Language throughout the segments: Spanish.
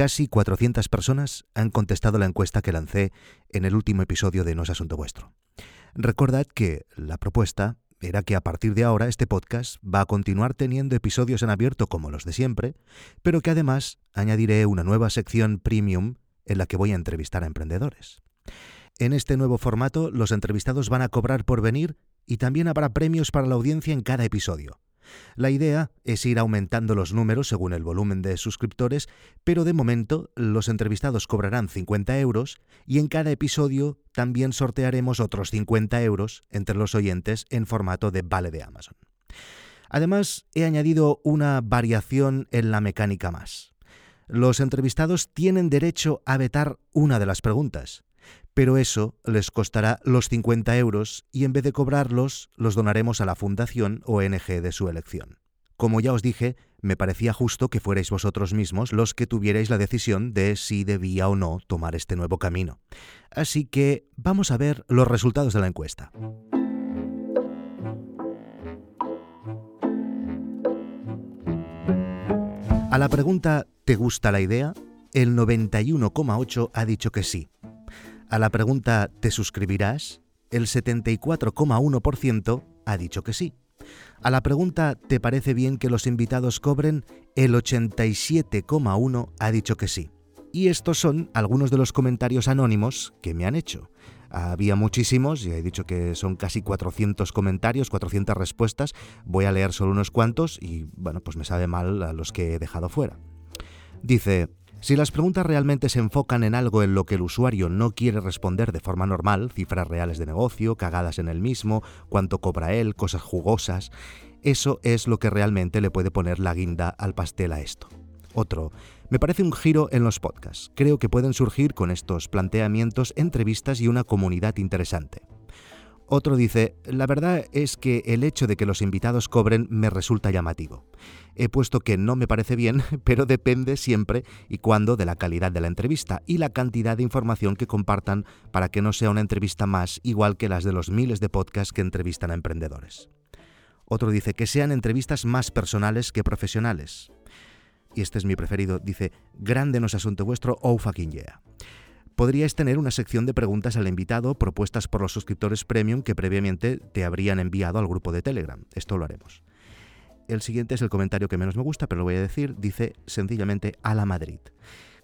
Casi 400 personas han contestado la encuesta que lancé en el último episodio de No es Asunto Vuestro. Recordad que la propuesta era que a partir de ahora este podcast va a continuar teniendo episodios en abierto como los de siempre, pero que además añadiré una nueva sección premium en la que voy a entrevistar a emprendedores. En este nuevo formato, los entrevistados van a cobrar por venir y también habrá premios para la audiencia en cada episodio. La idea es ir aumentando los números según el volumen de suscriptores, pero de momento los entrevistados cobrarán 50 euros y en cada episodio también sortearemos otros 50 euros entre los oyentes en formato de vale de Amazon. Además, he añadido una variación en la mecánica más. Los entrevistados tienen derecho a vetar una de las preguntas pero eso les costará los 50 euros y en vez de cobrarlos los donaremos a la fundación ONG de su elección. Como ya os dije, me parecía justo que fuerais vosotros mismos los que tuvierais la decisión de si debía o no tomar este nuevo camino. Así que vamos a ver los resultados de la encuesta. A la pregunta ¿te gusta la idea? El 91,8 ha dicho que sí, a la pregunta ¿te suscribirás? El 74,1% ha dicho que sí. A la pregunta ¿te parece bien que los invitados cobren? El 87,1% ha dicho que sí. Y estos son algunos de los comentarios anónimos que me han hecho. Había muchísimos, ya he dicho que son casi 400 comentarios, 400 respuestas. Voy a leer solo unos cuantos y, bueno, pues me sabe mal a los que he dejado fuera. Dice, si las preguntas realmente se enfocan en algo en lo que el usuario no quiere responder de forma normal, cifras reales de negocio, cagadas en el mismo, cuánto cobra él, cosas jugosas, eso es lo que realmente le puede poner la guinda al pastel a esto. Otro, me parece un giro en los podcasts. Creo que pueden surgir con estos planteamientos entrevistas y una comunidad interesante. Otro dice, la verdad es que el hecho de que los invitados cobren me resulta llamativo. He puesto que no me parece bien, pero depende siempre y cuando de la calidad de la entrevista y la cantidad de información que compartan para que no sea una entrevista más igual que las de los miles de podcasts que entrevistan a emprendedores. Otro dice que sean entrevistas más personales que profesionales. Y este es mi preferido, dice, grande no es asunto vuestro, oh fucking yeah podrías tener una sección de preguntas al invitado propuestas por los suscriptores premium que previamente te habrían enviado al grupo de Telegram. Esto lo haremos. El siguiente es el comentario que menos me gusta, pero lo voy a decir. Dice sencillamente a la Madrid.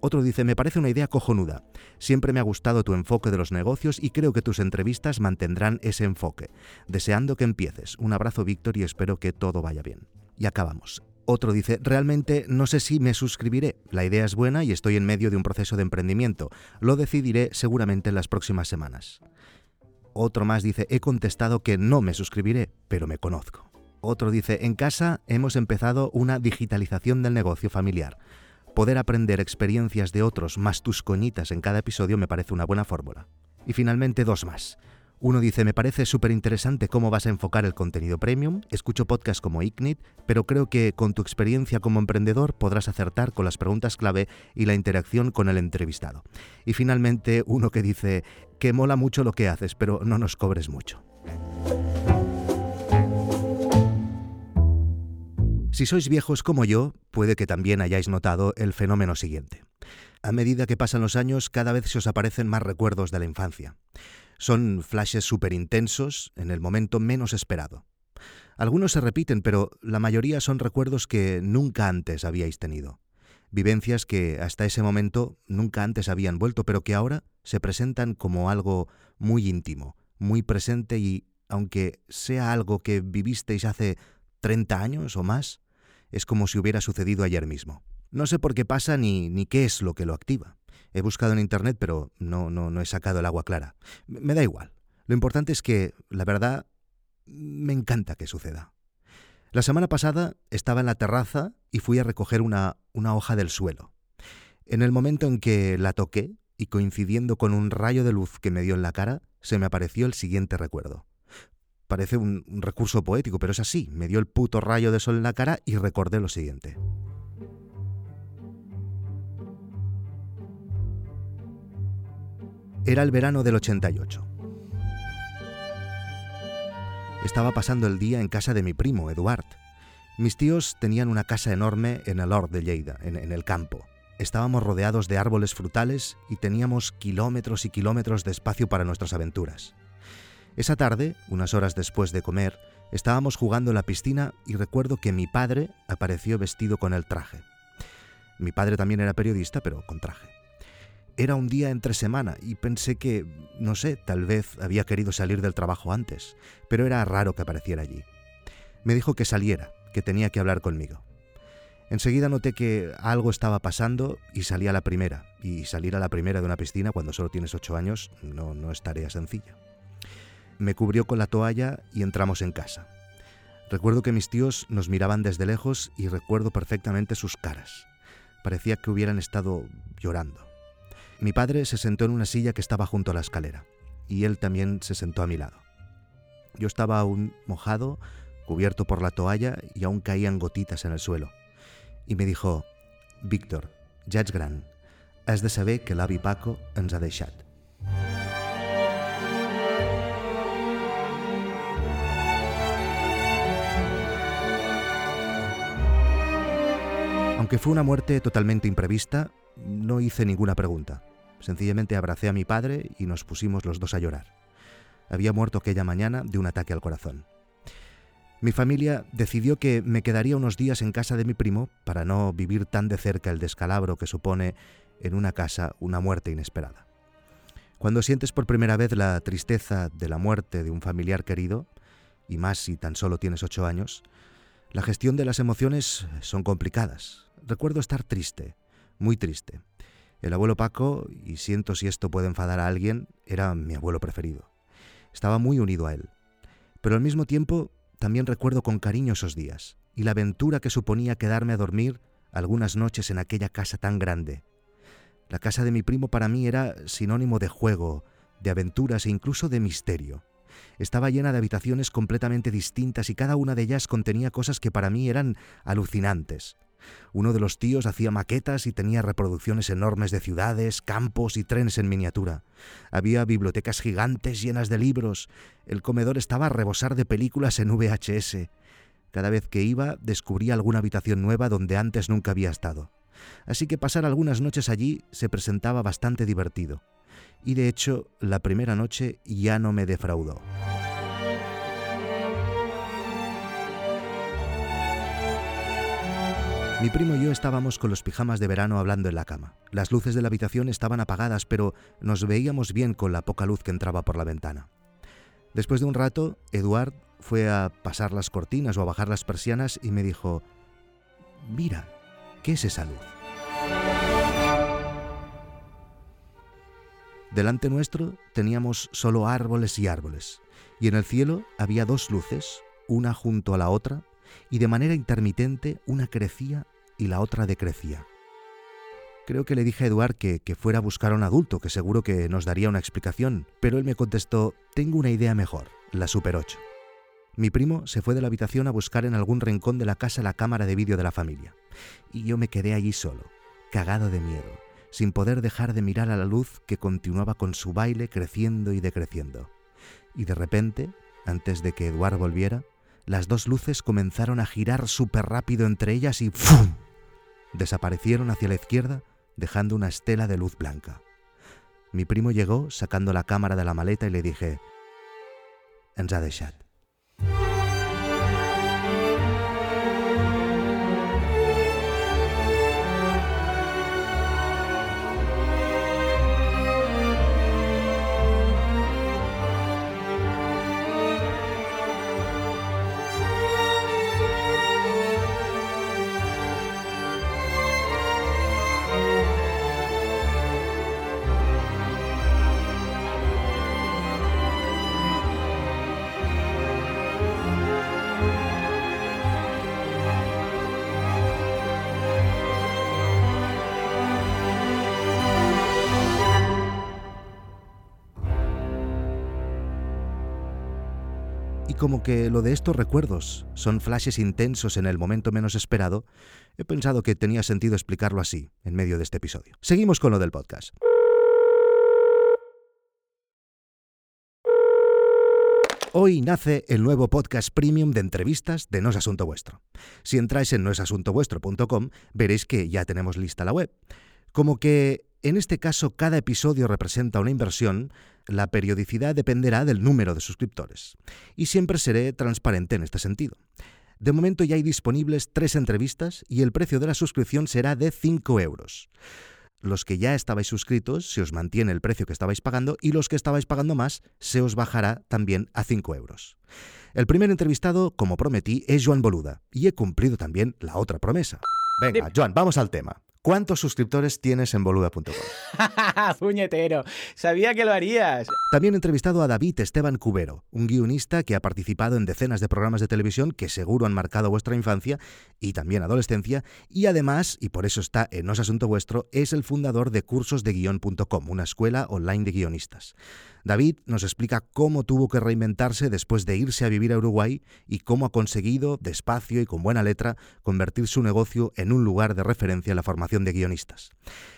Otro dice, me parece una idea cojonuda. Siempre me ha gustado tu enfoque de los negocios y creo que tus entrevistas mantendrán ese enfoque. Deseando que empieces. Un abrazo, Víctor, y espero que todo vaya bien. Y acabamos. Otro dice, realmente no sé si me suscribiré. La idea es buena y estoy en medio de un proceso de emprendimiento. Lo decidiré seguramente en las próximas semanas. Otro más dice, he contestado que no me suscribiré, pero me conozco. Otro dice, en casa hemos empezado una digitalización del negocio familiar. Poder aprender experiencias de otros más tus coñitas en cada episodio me parece una buena fórmula. Y finalmente dos más. Uno dice, me parece súper interesante cómo vas a enfocar el contenido premium, escucho podcasts como Ignit, pero creo que con tu experiencia como emprendedor podrás acertar con las preguntas clave y la interacción con el entrevistado. Y finalmente uno que dice, que mola mucho lo que haces, pero no nos cobres mucho. Si sois viejos como yo, puede que también hayáis notado el fenómeno siguiente. A medida que pasan los años, cada vez se os aparecen más recuerdos de la infancia. Son flashes súper intensos en el momento menos esperado. Algunos se repiten, pero la mayoría son recuerdos que nunca antes habíais tenido. Vivencias que hasta ese momento nunca antes habían vuelto, pero que ahora se presentan como algo muy íntimo, muy presente y, aunque sea algo que vivisteis hace 30 años o más, es como si hubiera sucedido ayer mismo. No sé por qué pasa ni, ni qué es lo que lo activa. He buscado en internet, pero no, no, no he sacado el agua clara. Me da igual. Lo importante es que, la verdad, me encanta que suceda. La semana pasada estaba en la terraza y fui a recoger una, una hoja del suelo. En el momento en que la toqué, y coincidiendo con un rayo de luz que me dio en la cara, se me apareció el siguiente recuerdo. Parece un, un recurso poético, pero es así. Me dio el puto rayo de sol en la cara y recordé lo siguiente. Era el verano del 88. Estaba pasando el día en casa de mi primo, Eduard. Mis tíos tenían una casa enorme en el Hort de Lleida, en, el campo. estábamos rodeados de árboles frutales y teníamos kilómetros y kilómetros de espacio para nuestras aventuras. Esa tarde, unas horas después de comer, estábamos jugando en la piscina y recuerdo que mi padre apareció vestido con el traje. Mi padre también era periodista, pero con traje. Era un día entre semana y pensé que, no sé, tal vez había querido salir del trabajo antes, pero era raro que apareciera allí. Me dijo que saliera, que tenía que hablar conmigo. Enseguida noté que algo estaba pasando y salí a la primera. Y salir a la primera de una piscina cuando solo tienes ocho años no, no es tarea sencilla. Me cubrió con la toalla y entramos en casa. Recuerdo que mis tíos nos miraban desde lejos y recuerdo perfectamente sus caras. Parecía que hubieran estado llorando. Mi padre se sentó en una silla que estaba junto a la escalera y él también se sentó a mi lado. Yo estaba aún mojado, cubierto por la toalla y aún caían gotitas en el suelo. Y me dijo, Víctor, ja ets gran, has de saber que l'avi Paco ens ha deixat. Aunque fue una muerte totalmente imprevista, no hice ninguna pregunta. Sencillamente abracé a mi padre y nos pusimos los dos a llorar. Había muerto aquella mañana de un ataque al corazón. Mi familia decidió que me quedaría unos días en casa de mi primo para no vivir tan de cerca el descalabro que supone en una casa una muerte inesperada. Cuando sientes por primera vez la tristeza de la muerte de un familiar querido, y más si tan solo tienes ocho años, la gestión de las emociones son complicadas. Recuerdo estar triste, muy triste. El abuelo Paco, y siento si esto puede enfadar a alguien, era mi abuelo preferido. Estaba muy unido a él. Pero al mismo tiempo también recuerdo con cariño esos días y la aventura que suponía quedarme a dormir algunas noches en aquella casa tan grande. La casa de mi primo para mí era sinónimo de juego, de aventuras e incluso de misterio. Estaba llena de habitaciones completamente distintas y cada una de ellas contenía cosas que para mí eran alucinantes. Uno de los tíos hacía maquetas y tenía reproducciones enormes de ciudades, campos y trenes en miniatura. Había bibliotecas gigantes llenas de libros. El comedor estaba a rebosar de películas en VHS. Cada vez que iba descubría alguna habitación nueva donde antes nunca había estado. Así que pasar algunas noches allí se presentaba bastante divertido. Y de hecho, la primera noche ya no me defraudó. Mi primo y yo estábamos con los pijamas de verano hablando en la cama. Las luces de la habitación estaban apagadas, pero nos veíamos bien con la poca luz que entraba por la ventana. Después de un rato, Eduard fue a pasar las cortinas o a bajar las persianas y me dijo, Mira, ¿qué es esa luz? Delante nuestro teníamos solo árboles y árboles, y en el cielo había dos luces, una junto a la otra, y de manera intermitente una crecía y la otra decrecía. Creo que le dije a Eduard que, que, fuera a buscar a un adulto, que seguro que nos daría una explicación, pero él me contestó, tengo una idea mejor, la Super 8. Mi primo se fue de la habitación a buscar en algún rincón de la casa la cámara de vídeo de la familia, y yo me quedé allí solo, cagado de miedo, sin poder dejar de mirar a la luz que continuaba con su baile creciendo y decreciendo. Y de repente, antes de que Eduard volviera, las dos luces comenzaron a girar súper rápido entre ellas y ¡fum! desaparecieron hacia la izquierda, dejando una estela de luz blanca. Mi primo llegó sacando la cámara de la maleta y le dije, ens ha deixat. Como que lo de estos recuerdos son flashes intensos en el momento menos esperado, he pensado que tenía sentido explicarlo así, en medio de este episodio. Seguimos con lo del podcast. Hoy nace el nuevo podcast premium de entrevistas de No es Asunto Vuestro. Si entráis en noesasuntovuestro.com veréis que ya tenemos lista la web. Como que en este caso cada episodio representa una inversión, la periodicidad dependerá del número de suscriptores. Y siempre seré transparente en este sentido. De momento ya hay disponibles tres entrevistas y el precio de la suscripción será de 5 euros los que ya estabais suscritos se os mantiene el precio que estabais pagando y los que estabais pagando más se os bajará también a 5 euros. El primer entrevistado, como prometí, es Joan Boluda y he cumplido también la otra promesa. Venga, Joan, vamos al tema. ¿Cuántos suscriptores tienes en boluda.com? Puñetero, sabía que lo harías. También he entrevistado a David Esteban Cubero, un guionista que ha participado en decenas de programas de televisión que seguro han marcado vuestra infancia y también adolescencia, y además, y por eso está en No es Asunto Vuestro, es el fundador de cursosdeguion.com, una escuela online de guionistas. David nos explica cómo tuvo que reinventarse después de irse a vivir a Uruguay y cómo ha conseguido, despacio y con buena letra, convertir su negocio en un lugar de referencia en la formación de guionistas.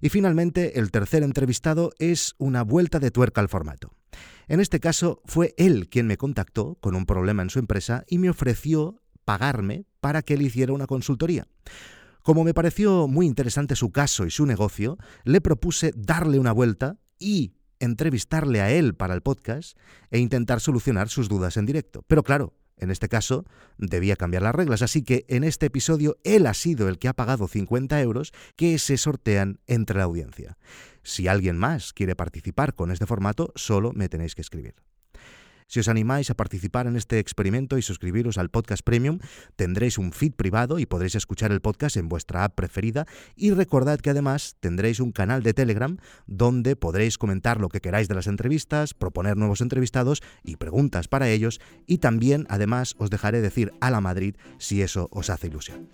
Y finalmente, el tercer entrevistado es una vuelta de tuerca al formato. En este caso, fue él quien me contactó con un problema en su empresa y me ofreció pagarme para que le hiciera una consultoría. Como me pareció muy interesante su caso y su negocio, le propuse darle una vuelta y entrevistarle a él para el podcast e intentar solucionar sus dudas en directo. Pero claro, en este caso debía cambiar las reglas, así que en este episodio él ha sido el que ha pagado 50 euros que se sortean entre la audiencia. Si alguien más quiere participar con este formato, solo me tenéis que escribir. Si os animáis a participar en este experimento y suscribiros al podcast premium, tendréis un feed privado y podréis escuchar el podcast en vuestra app preferida y recordad que además tendréis un canal de Telegram donde podréis comentar lo que queráis de las entrevistas, proponer nuevos entrevistados y preguntas para ellos y también además os dejaré decir a la Madrid si eso os hace ilusión.